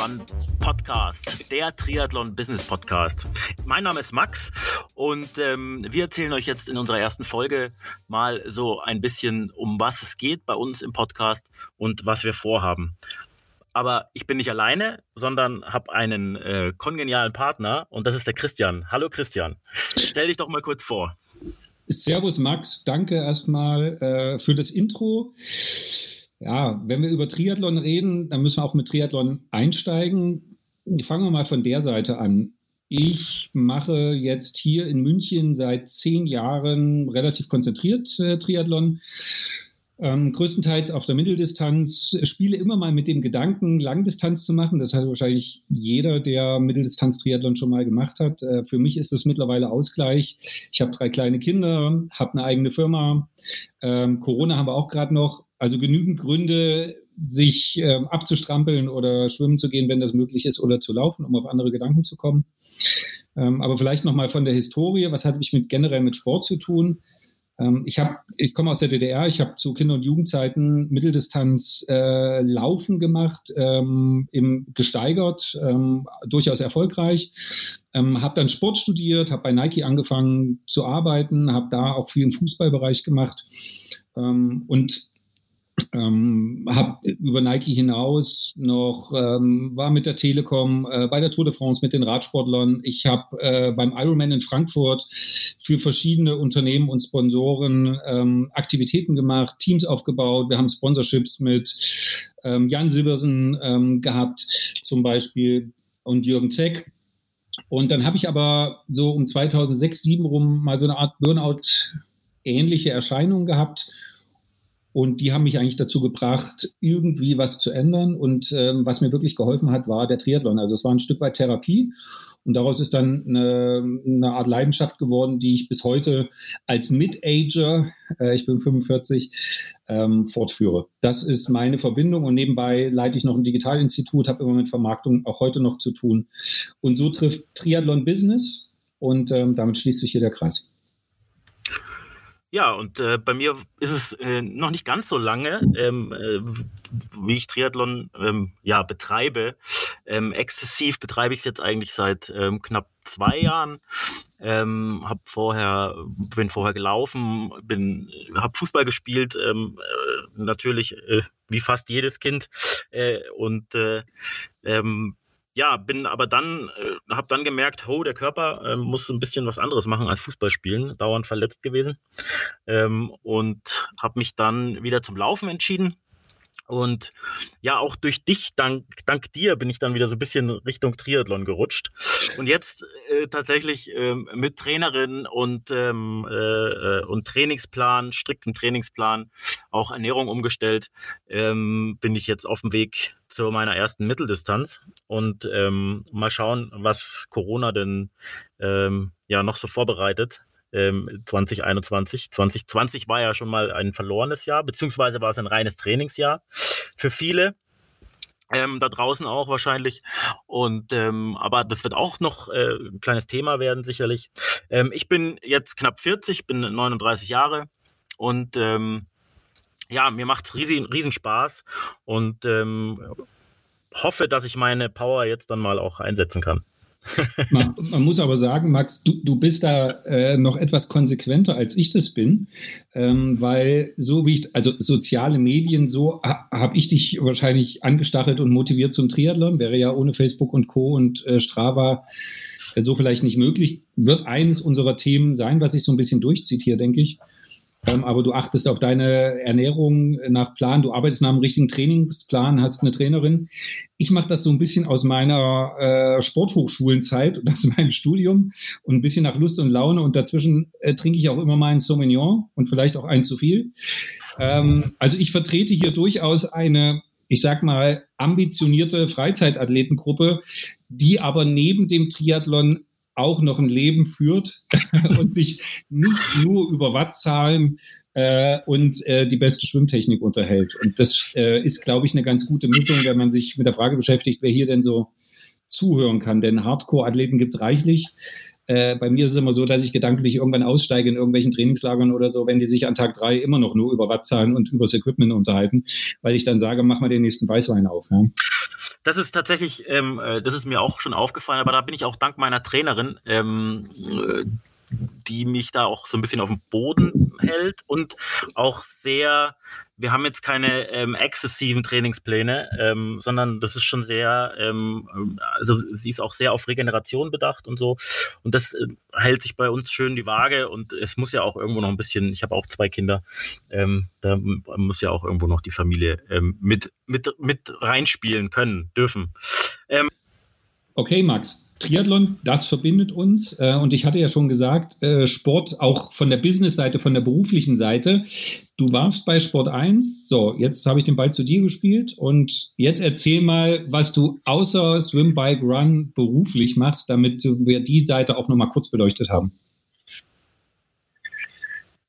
Run Podcast, der Triathlon Business Podcast. Mein Name ist Max und ähm, wir erzählen euch jetzt in unserer ersten Folge mal so ein bisschen, um was es geht bei uns im Podcast und was wir vorhaben. Aber ich bin nicht alleine, sondern habe einen äh, kongenialen Partner und das ist der Christian. Hallo Christian, stell dich doch mal kurz vor. Servus Max, danke erstmal äh, für das Intro. Ja, wenn wir über Triathlon reden, dann müssen wir auch mit Triathlon einsteigen. Fangen wir mal von der Seite an. Ich mache jetzt hier in München seit zehn Jahren relativ konzentriert äh, Triathlon. Ähm, größtenteils auf der Mitteldistanz, spiele immer mal mit dem Gedanken, Langdistanz zu machen. Das hat wahrscheinlich jeder, der Mitteldistanz-Triathlon schon mal gemacht hat. Äh, für mich ist das mittlerweile Ausgleich. Ich habe drei kleine Kinder, habe eine eigene Firma. Ähm, Corona haben wir auch gerade noch. Also genügend Gründe, sich ähm, abzustrampeln oder schwimmen zu gehen, wenn das möglich ist, oder zu laufen, um auf andere Gedanken zu kommen. Ähm, aber vielleicht nochmal von der Historie. Was hat mich mit, generell mit Sport zu tun? Ähm, ich habe, ich komme aus der DDR, ich habe zu Kinder- und Jugendzeiten Mitteldistanz äh, Laufen gemacht, ähm, im gesteigert, ähm, durchaus erfolgreich. Ähm, habe dann Sport studiert, habe bei Nike angefangen zu arbeiten, habe da auch viel im Fußballbereich gemacht ähm, und ähm, habe über Nike hinaus noch, ähm, war mit der Telekom äh, bei der Tour de France mit den Radsportlern. Ich habe äh, beim Ironman in Frankfurt für verschiedene Unternehmen und Sponsoren ähm, Aktivitäten gemacht, Teams aufgebaut. Wir haben Sponsorships mit ähm, Jan Silbersen ähm, gehabt, zum Beispiel, und Jürgen Zeck. Und dann habe ich aber so um 2006, 2007 rum mal so eine Art Burnout-ähnliche Erscheinung gehabt und die haben mich eigentlich dazu gebracht, irgendwie was zu ändern. Und ähm, was mir wirklich geholfen hat, war der Triathlon. Also es war ein Stück weit Therapie. Und daraus ist dann eine, eine Art Leidenschaft geworden, die ich bis heute als Mid-Ager, äh, ich bin 45, ähm, fortführe. Das ist meine Verbindung. Und nebenbei leite ich noch ein Digitalinstitut, habe immer mit Vermarktung auch heute noch zu tun. Und so trifft Triathlon Business. Und ähm, damit schließt sich hier der Kreis. Ja, und äh, bei mir ist es äh, noch nicht ganz so lange, ähm, äh, wie ich Triathlon ähm, ja, betreibe. Ähm, exzessiv betreibe ich es jetzt eigentlich seit ähm, knapp zwei Jahren. Ähm, hab vorher, bin vorher gelaufen, bin, habe Fußball gespielt, ähm, äh, natürlich äh, wie fast jedes Kind äh, und äh, ähm, ja, bin aber dann, äh, habe dann gemerkt, ho, der Körper äh, muss ein bisschen was anderes machen als Fußball spielen, dauernd verletzt gewesen ähm, und habe mich dann wieder zum Laufen entschieden und ja, auch durch dich, dank, dank dir, bin ich dann wieder so ein bisschen Richtung Triathlon gerutscht. Und jetzt äh, tatsächlich äh, mit Trainerin und, ähm, äh, und Trainingsplan, striktem Trainingsplan, auch Ernährung umgestellt, ähm, bin ich jetzt auf dem Weg zu meiner ersten Mitteldistanz. Und ähm, mal schauen, was Corona denn ähm, ja noch so vorbereitet ähm, 2021. 2020 war ja schon mal ein verlorenes Jahr, beziehungsweise war es ein reines Trainingsjahr für viele. Ähm, da draußen auch wahrscheinlich. Und ähm, aber das wird auch noch äh, ein kleines Thema werden, sicherlich. Ähm, ich bin jetzt knapp 40, bin 39 Jahre und ähm, ja, mir macht es riesen, riesen Spaß und ähm, hoffe, dass ich meine Power jetzt dann mal auch einsetzen kann man, man, muss aber sagen, Max, du, du bist da äh, noch etwas konsequenter, als ich das bin, ähm, weil so wie ich, also soziale Medien, so ha, habe ich dich wahrscheinlich angestachelt und motiviert zum Triathlon, wäre ja ohne Facebook und Co. und äh, Strava äh, so vielleicht nicht möglich. Wird eines unserer Themen sein, was sich so ein bisschen durchzieht hier, denke ich. Ähm, aber du achtest auf deine Ernährung nach Plan, du arbeitest nach einem richtigen Trainingsplan, hast eine Trainerin. Ich mache das so ein bisschen aus meiner äh, Sporthochschulenzeit und aus meinem Studium und ein bisschen nach Lust und Laune und dazwischen äh, trinke ich auch immer mal ein Sauvignon und vielleicht auch ein zu viel. Ähm, also ich vertrete hier durchaus eine, ich sag mal, ambitionierte Freizeitathletengruppe, die aber neben dem Triathlon auch noch ein Leben führt und sich nicht nur über Wattzahlen äh, und äh, die beste Schwimmtechnik unterhält. Und das äh, ist, glaube ich, eine ganz gute Mischung, wenn man sich mit der Frage beschäftigt, wer hier denn so zuhören kann. Denn Hardcore-Athleten gibt es reichlich. Äh, bei mir ist es immer so, dass ich gedanklich irgendwann aussteige in irgendwelchen Trainingslagern oder so, wenn die sich an Tag drei immer noch nur über Wattzahlen und übers Equipment unterhalten, weil ich dann sage, mach mal den nächsten Weißwein auf. Ja. Das ist tatsächlich, ähm, äh, das ist mir auch schon aufgefallen, aber da bin ich auch dank meiner Trainerin, ähm, äh, die mich da auch so ein bisschen auf dem Boden hält und auch sehr wir haben jetzt keine ähm, exzessiven Trainingspläne, ähm, sondern das ist schon sehr, ähm, also sie ist auch sehr auf Regeneration bedacht und so. Und das äh, hält sich bei uns schön die Waage und es muss ja auch irgendwo noch ein bisschen, ich habe auch zwei Kinder, ähm, da muss ja auch irgendwo noch die Familie ähm, mit, mit, mit reinspielen können, dürfen. Ähm, okay, Max, Triathlon, das verbindet uns. Äh, und ich hatte ja schon gesagt, äh, Sport auch von der Business-Seite, von der beruflichen Seite. Du warst bei Sport 1. So, jetzt habe ich den Ball zu dir gespielt. Und jetzt erzähl mal, was du außer Swim, Bike, Run beruflich machst, damit wir die Seite auch nochmal kurz beleuchtet haben.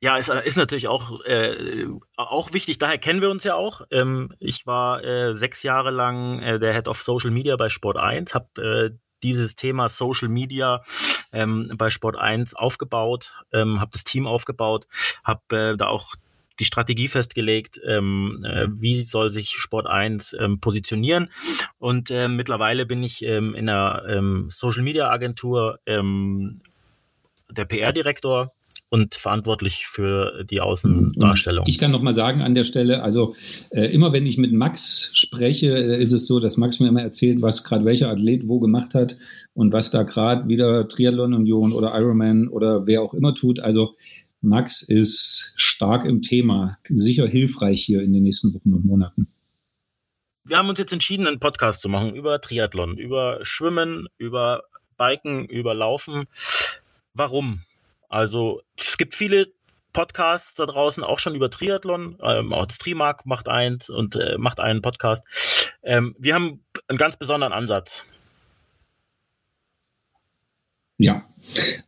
Ja, ist, ist natürlich auch, äh, auch wichtig, daher kennen wir uns ja auch. Ähm, ich war äh, sechs Jahre lang äh, der Head of Social Media bei Sport 1, habe äh, dieses Thema Social Media ähm, bei Sport 1 aufgebaut, ähm, habe das Team aufgebaut, habe äh, da auch die Strategie festgelegt, ähm, äh, wie soll sich Sport 1 ähm, positionieren. Und äh, mittlerweile bin ich ähm, in einer ähm, Social Media Agentur ähm, der PR-Direktor und verantwortlich für die Außendarstellung. Ich kann noch mal sagen an der Stelle, also äh, immer wenn ich mit Max spreche, äh, ist es so, dass Max mir immer erzählt, was gerade welcher Athlet wo gemacht hat und was da gerade wieder Triathlon Union oder Ironman oder wer auch immer tut. Also Max ist stark im Thema, sicher hilfreich hier in den nächsten Wochen und Monaten. Wir haben uns jetzt entschieden, einen Podcast zu machen über Triathlon, über Schwimmen, über Biken, über Laufen. Warum? Also es gibt viele Podcasts da draußen auch schon über Triathlon. Ähm, auch Trimark macht eins und äh, macht einen Podcast. Ähm, wir haben einen ganz besonderen Ansatz. Ja,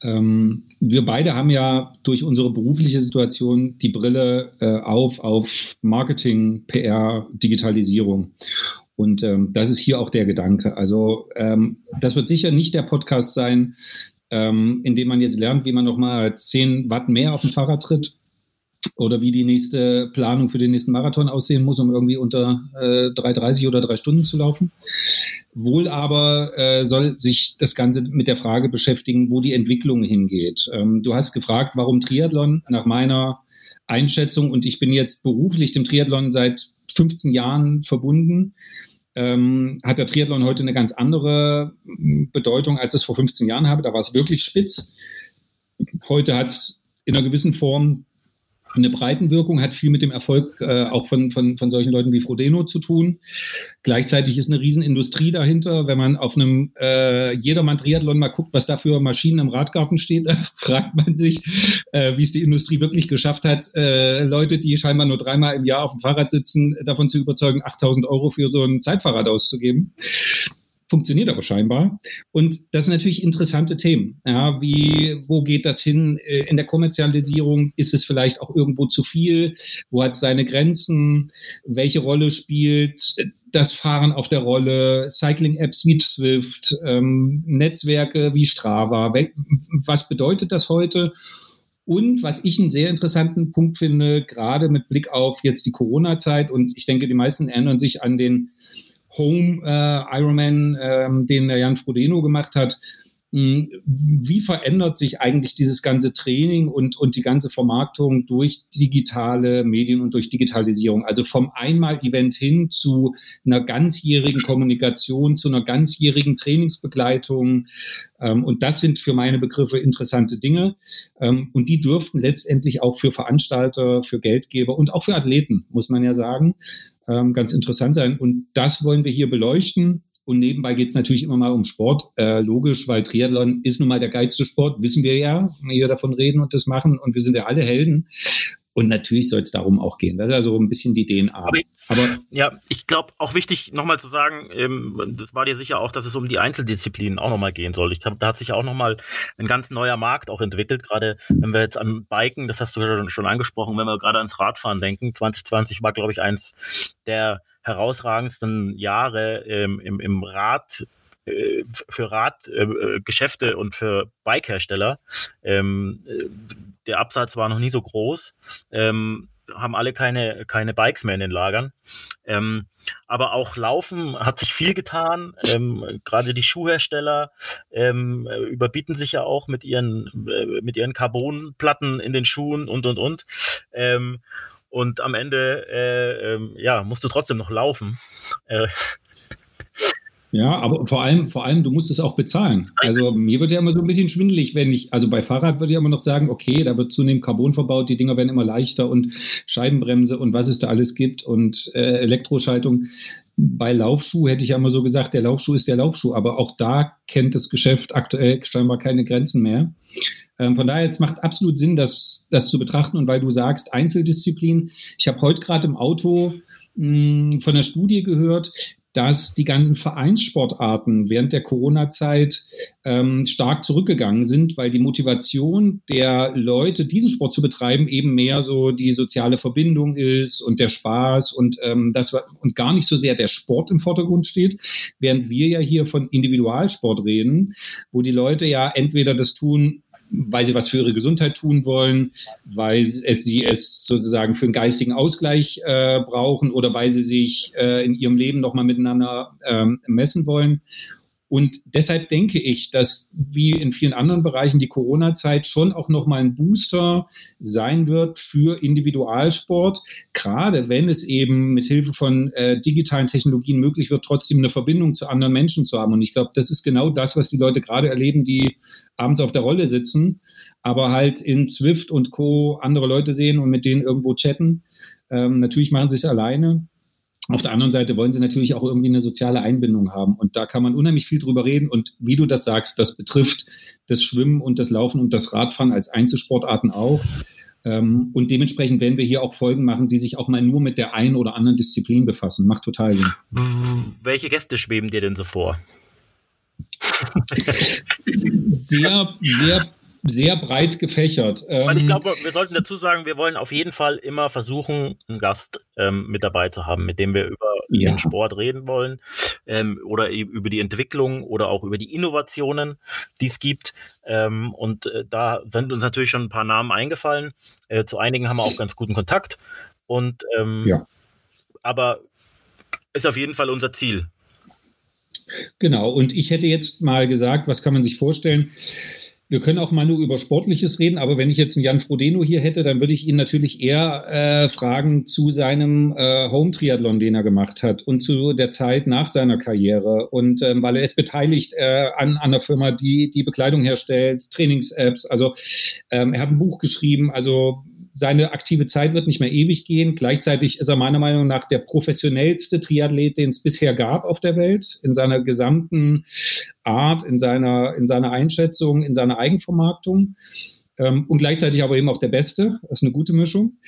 ähm, wir beide haben ja durch unsere berufliche Situation die Brille äh, auf auf Marketing, PR, Digitalisierung. Und ähm, das ist hier auch der Gedanke. Also ähm, das wird sicher nicht der Podcast sein, ähm, indem man jetzt lernt, wie man nochmal 10 Watt mehr auf dem Fahrrad tritt oder wie die nächste Planung für den nächsten Marathon aussehen muss, um irgendwie unter äh, 3,30 oder 3 Stunden zu laufen. Wohl aber äh, soll sich das Ganze mit der Frage beschäftigen, wo die Entwicklung hingeht. Ähm, du hast gefragt, warum Triathlon? Nach meiner Einschätzung, und ich bin jetzt beruflich dem Triathlon seit 15 Jahren verbunden, ähm, hat der Triathlon heute eine ganz andere hm, Bedeutung, als es vor 15 Jahren habe. Da war es wirklich spitz. Heute hat es in einer gewissen Form eine Breitenwirkung, hat viel mit dem Erfolg äh, auch von, von, von solchen Leuten wie Frodeno zu tun. Gleichzeitig ist eine Riesenindustrie dahinter. Wenn man auf einem äh, Jedermann-Triathlon mal guckt, was da für Maschinen im Radgarten steht, fragt man sich, äh, wie es die Industrie wirklich geschafft hat, äh, Leute, die scheinbar nur dreimal im Jahr auf dem Fahrrad sitzen, davon zu überzeugen, 8000 Euro für so ein Zeitfahrrad auszugeben funktioniert aber scheinbar. Und das sind natürlich interessante Themen. Ja, wie, wo geht das hin äh, in der Kommerzialisierung? Ist es vielleicht auch irgendwo zu viel? Wo hat es seine Grenzen? Welche Rolle spielt das Fahren auf der Rolle? Cycling-Apps wie Swift, ähm, Netzwerke wie Strava? Was bedeutet das heute? Und was ich einen sehr interessanten Punkt finde, gerade mit Blick auf jetzt die Corona-Zeit, und ich denke, die meisten erinnern sich an den Home äh, Ironman, ähm, den der Jan Frodeno gemacht hat. Hm, wie verändert sich eigentlich dieses ganze Training und, und die ganze Vermarktung durch digitale Medien und durch Digitalisierung? Also vom Einmal-Event hin zu einer ganzjährigen Kommunikation, zu einer ganzjährigen Trainingsbegleitung. Ähm, und das sind für meine Begriffe interessante Dinge. Ähm, und die dürften letztendlich auch für Veranstalter, für Geldgeber und auch für Athleten, muss man ja sagen, ähm, ganz interessant sein. Und das wollen wir hier beleuchten. Und nebenbei geht es natürlich immer mal um Sport, äh, logisch, weil Triathlon ist nun mal der geilste Sport, wissen wir ja, wenn wir davon reden und das machen. Und wir sind ja alle Helden. Und natürlich soll es darum auch gehen. Das ist also ein bisschen die DNA. Aber, Aber ja, ich glaube auch wichtig, nochmal zu sagen, ähm, das war dir sicher auch, dass es um die Einzeldisziplinen auch nochmal gehen soll. Ich glaube, da hat sich auch nochmal ein ganz neuer Markt auch entwickelt. Gerade wenn wir jetzt an Biken, das hast du ja schon angesprochen, wenn wir gerade ans Radfahren denken. 2020 war, glaube ich, eins der herausragendsten Jahre ähm, im, im Rad äh, für Radgeschäfte äh, und für Bikehersteller. Ähm, der Absatz war noch nie so groß. Ähm, haben alle keine, keine Bikes mehr in den Lagern. Ähm, aber auch Laufen hat sich viel getan. Ähm, Gerade die Schuhhersteller ähm, überbieten sich ja auch mit ihren, äh, mit ihren Carbonplatten in den Schuhen und, und, und. Ähm, und am Ende, äh, ähm, ja, musst du trotzdem noch laufen. Ja, aber vor allem, vor allem, du musst es auch bezahlen. Also mir wird ja immer so ein bisschen schwindelig, wenn ich, also bei Fahrrad würde ich immer noch sagen, okay, da wird zunehmend Carbon verbaut, die Dinger werden immer leichter und Scheibenbremse und was es da alles gibt und äh, Elektroschaltung. Bei Laufschuh hätte ich ja immer so gesagt, der Laufschuh ist der Laufschuh, aber auch da kennt das Geschäft aktuell scheinbar keine Grenzen mehr. Ähm, von daher, es macht absolut Sinn, das, das zu betrachten. Und weil du sagst, Einzeldisziplin, ich habe heute gerade im Auto mh, von der Studie gehört, dass die ganzen Vereinssportarten während der Corona-Zeit ähm, stark zurückgegangen sind, weil die Motivation der Leute, diesen Sport zu betreiben, eben mehr so die soziale Verbindung ist und der Spaß und ähm, das und gar nicht so sehr der Sport im Vordergrund steht, während wir ja hier von Individualsport reden, wo die Leute ja entweder das tun, weil sie was für ihre Gesundheit tun wollen, weil es, sie es sozusagen für einen geistigen Ausgleich äh, brauchen oder weil sie sich äh, in ihrem Leben nochmal miteinander ähm, messen wollen. Und deshalb denke ich, dass wie in vielen anderen Bereichen die Corona-Zeit schon auch nochmal ein Booster sein wird für Individualsport, gerade wenn es eben mit Hilfe von äh, digitalen Technologien möglich wird, trotzdem eine Verbindung zu anderen Menschen zu haben. Und ich glaube, das ist genau das, was die Leute gerade erleben, die abends auf der Rolle sitzen, aber halt in Zwift und Co. andere Leute sehen und mit denen irgendwo chatten. Ähm, natürlich machen sie es alleine. Auf der anderen Seite wollen sie natürlich auch irgendwie eine soziale Einbindung haben. Und da kann man unheimlich viel drüber reden. Und wie du das sagst, das betrifft das Schwimmen und das Laufen und das Radfahren als Einzelsportarten auch. Ähm, und dementsprechend werden wir hier auch Folgen machen, die sich auch mal nur mit der einen oder anderen Disziplin befassen. Macht total Sinn. Welche Gäste schweben dir denn so vor? sehr, sehr sehr breit gefächert. Weil ich ähm, glaube, wir sollten dazu sagen, wir wollen auf jeden Fall immer versuchen, einen Gast ähm, mit dabei zu haben, mit dem wir über ja. den Sport reden wollen ähm, oder über die Entwicklung oder auch über die Innovationen, die es gibt. Ähm, und äh, da sind uns natürlich schon ein paar Namen eingefallen. Äh, zu einigen haben wir auch ganz guten Kontakt. Und ähm, ja. aber ist auf jeden Fall unser Ziel. Genau, und ich hätte jetzt mal gesagt, was kann man sich vorstellen? Wir können auch mal nur über Sportliches reden, aber wenn ich jetzt einen Jan Frodeno hier hätte, dann würde ich ihn natürlich eher äh, fragen zu seinem äh, Home-Triathlon, den er gemacht hat und zu der Zeit nach seiner Karriere. Und ähm, weil er ist beteiligt äh, an, an einer Firma, die die Bekleidung herstellt, Trainings-Apps. Also ähm, er hat ein Buch geschrieben, also seine aktive Zeit wird nicht mehr ewig gehen. Gleichzeitig ist er meiner Meinung nach der professionellste Triathlet, den es bisher gab auf der Welt, in seiner gesamten Art, in seiner, in seiner Einschätzung, in seiner Eigenvermarktung. Ähm, und gleichzeitig aber eben auch der Beste. Das ist eine gute Mischung.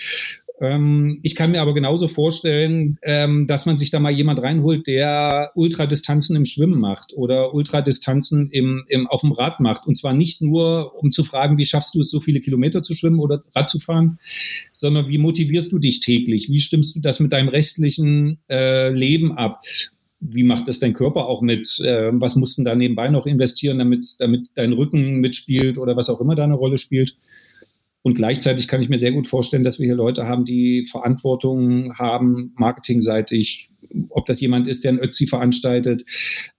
Ähm, ich kann mir aber genauso vorstellen, ähm, dass man sich da mal jemand reinholt, der Ultradistanzen im Schwimmen macht oder Ultradistanzen im, im, auf dem Rad macht. Und zwar nicht nur, um zu fragen, wie schaffst du es, so viele Kilometer zu schwimmen oder Rad zu fahren, sondern wie motivierst du dich täglich? Wie stimmst du das mit deinem restlichen äh, Leben ab? wie macht das dein Körper auch mit? Äh, was musst du da nebenbei noch investieren, damit, damit dein Rücken mitspielt oder was auch immer da eine Rolle spielt? Und gleichzeitig kann ich mir sehr gut vorstellen, dass wir hier Leute haben, die Verantwortung haben, marketingseitig, ob das jemand ist, der ein Ötzi veranstaltet,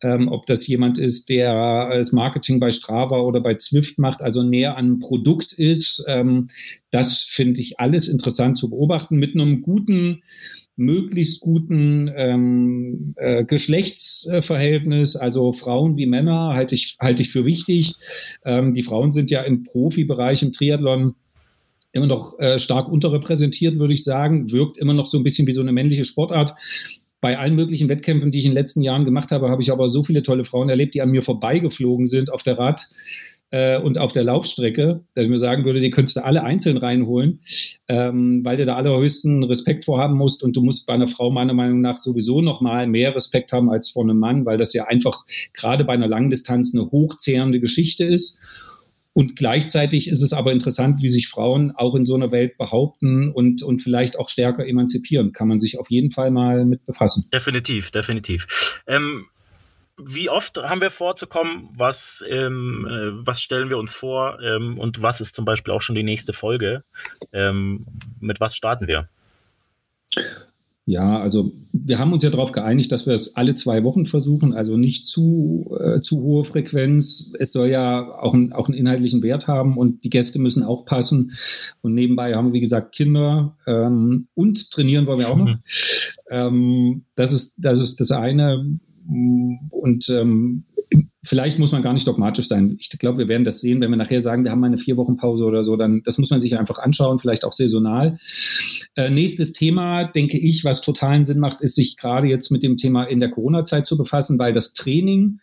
ähm, ob das jemand ist, der das Marketing bei Strava oder bei Zwift macht, also näher an Produkt ist. Ähm, das finde ich alles interessant zu beobachten mit einem guten, möglichst guten ähm, äh, Geschlechtsverhältnis, also Frauen wie Männer, halte ich, halte ich für wichtig. Ähm, die Frauen sind ja im Profibereich, im Triathlon immer noch äh, stark unterrepräsentiert, würde ich sagen, wirkt immer noch so ein bisschen wie so eine männliche Sportart. Bei allen möglichen Wettkämpfen, die ich in den letzten Jahren gemacht habe, habe ich aber so viele tolle Frauen erlebt, die an mir vorbeigeflogen sind auf der Rad äh, und auf der Laufstrecke, dass ich mir sagen würde, die könntest du alle einzeln reinholen, ähm, weil du da allerhöchsten Respekt vorhaben musst und du musst bei einer Frau meiner Meinung nach sowieso noch mal mehr Respekt haben als vor einem Mann, weil das ja einfach gerade bei einer Langdistanz eine hochzehrende Geschichte ist. Und gleichzeitig ist es aber interessant, wie sich Frauen auch in so einer Welt behaupten und, und vielleicht auch stärker emanzipieren. Kann man sich auf jeden Fall mal mit befassen. Definitiv, definitiv. Ähm wie oft haben wir vorzukommen? Was, ähm, äh, was stellen wir uns vor? Ähm, und was ist zum Beispiel auch schon die nächste Folge? Ähm, mit was starten wir? Ja, also wir haben uns ja darauf geeinigt, dass wir es alle zwei Wochen versuchen, also nicht zu, äh, zu hohe Frequenz. Es soll ja auch, ein, auch einen inhaltlichen Wert haben und die Gäste müssen auch passen. Und nebenbei haben wir, wie gesagt, Kinder ähm, und trainieren wollen wir auch noch. Mhm. Ähm, das, ist, das ist das eine. Und ähm, vielleicht muss man gar nicht dogmatisch sein. Ich glaube, wir werden das sehen, wenn wir nachher sagen, wir haben eine vier Wochen Pause oder so, dann das muss man sich einfach anschauen, vielleicht auch saisonal. Äh, nächstes Thema, denke ich, was totalen Sinn macht, ist sich gerade jetzt mit dem Thema in der Corona-Zeit zu befassen, weil das Training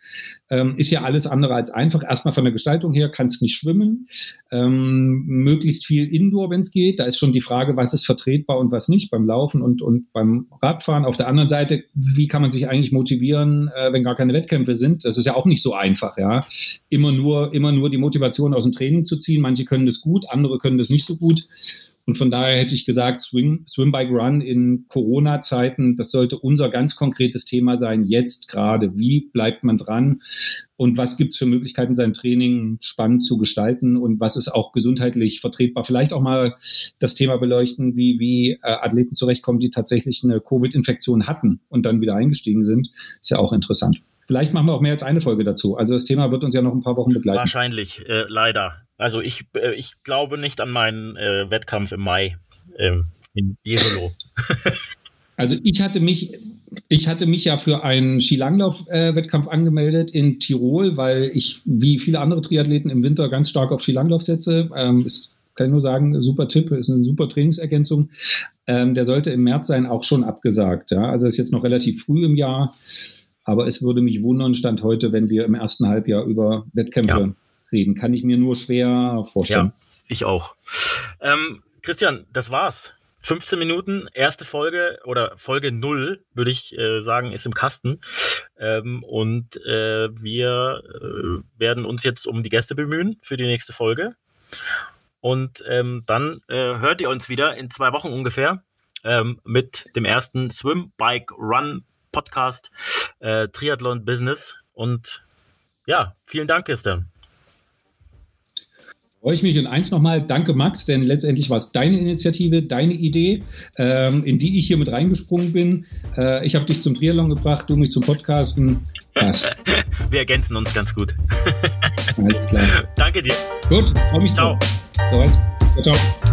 ähm, ist ja alles andere als einfach. Erstmal von der Gestaltung her kannst nicht schwimmen, ähm, möglichst viel Indoor, wenn es geht. Da ist schon die Frage, was ist vertretbar und was nicht beim Laufen und, und beim Radfahren. Auf der anderen Seite, wie kann man sich eigentlich motivieren, äh, wenn gar keine Wettkämpfe sind? Das ist ja auch nicht so einfach, ja. Immer nur, immer nur die Motivation aus dem Training zu ziehen. Manche können das gut, andere können das nicht so gut. Und von daher hätte ich gesagt, Swing, Swim Bike Run in Corona-Zeiten, das sollte unser ganz konkretes Thema sein, jetzt gerade. Wie bleibt man dran? Und was gibt es für Möglichkeiten, sein Training spannend zu gestalten? Und was ist auch gesundheitlich vertretbar? Vielleicht auch mal das Thema beleuchten, wie, wie äh, Athleten zurechtkommen, die tatsächlich eine Covid-Infektion hatten und dann wieder eingestiegen sind. Ist ja auch interessant. Vielleicht machen wir auch mehr als eine Folge dazu. Also das Thema wird uns ja noch ein paar Wochen begleiten. Wahrscheinlich, äh, leider. Also ich, äh, ich glaube nicht an meinen äh, Wettkampf im Mai ähm, in Jesolo. also ich hatte mich, ich hatte mich ja für einen Skilanglauf-Wettkampf äh, angemeldet in Tirol, weil ich wie viele andere Triathleten im Winter ganz stark auf Skilanglauf setze. Ähm, ist, kann ich nur sagen, super Tipp, ist eine super Trainingsergänzung. Ähm, der sollte im März sein, auch schon abgesagt. Ja? Also ist jetzt noch relativ früh im Jahr. Aber es würde mich wundern, Stand heute, wenn wir im ersten Halbjahr über Wettkämpfe ja. Reden. Kann ich mir nur schwer vorstellen. Ja, ich auch. Ähm, Christian, das war's. 15 Minuten, erste Folge oder Folge 0, würde ich äh, sagen, ist im Kasten. Ähm, und äh, wir äh, werden uns jetzt um die Gäste bemühen für die nächste Folge. Und ähm, dann äh, hört ihr uns wieder in zwei Wochen ungefähr ähm, mit dem ersten Swim, Bike, Run Podcast äh, Triathlon Business. Und ja, vielen Dank, Christian. Freue ich mich und eins nochmal, danke Max, denn letztendlich war es deine Initiative, deine Idee, ähm, in die ich hier mit reingesprungen bin. Äh, ich habe dich zum Triathlon gebracht, du mich zum Podcasten. Passt. Wir ergänzen uns ganz gut. Alles klar. Danke dir. Gut, freue mich. Ciao. Soweit. Ciao. ciao.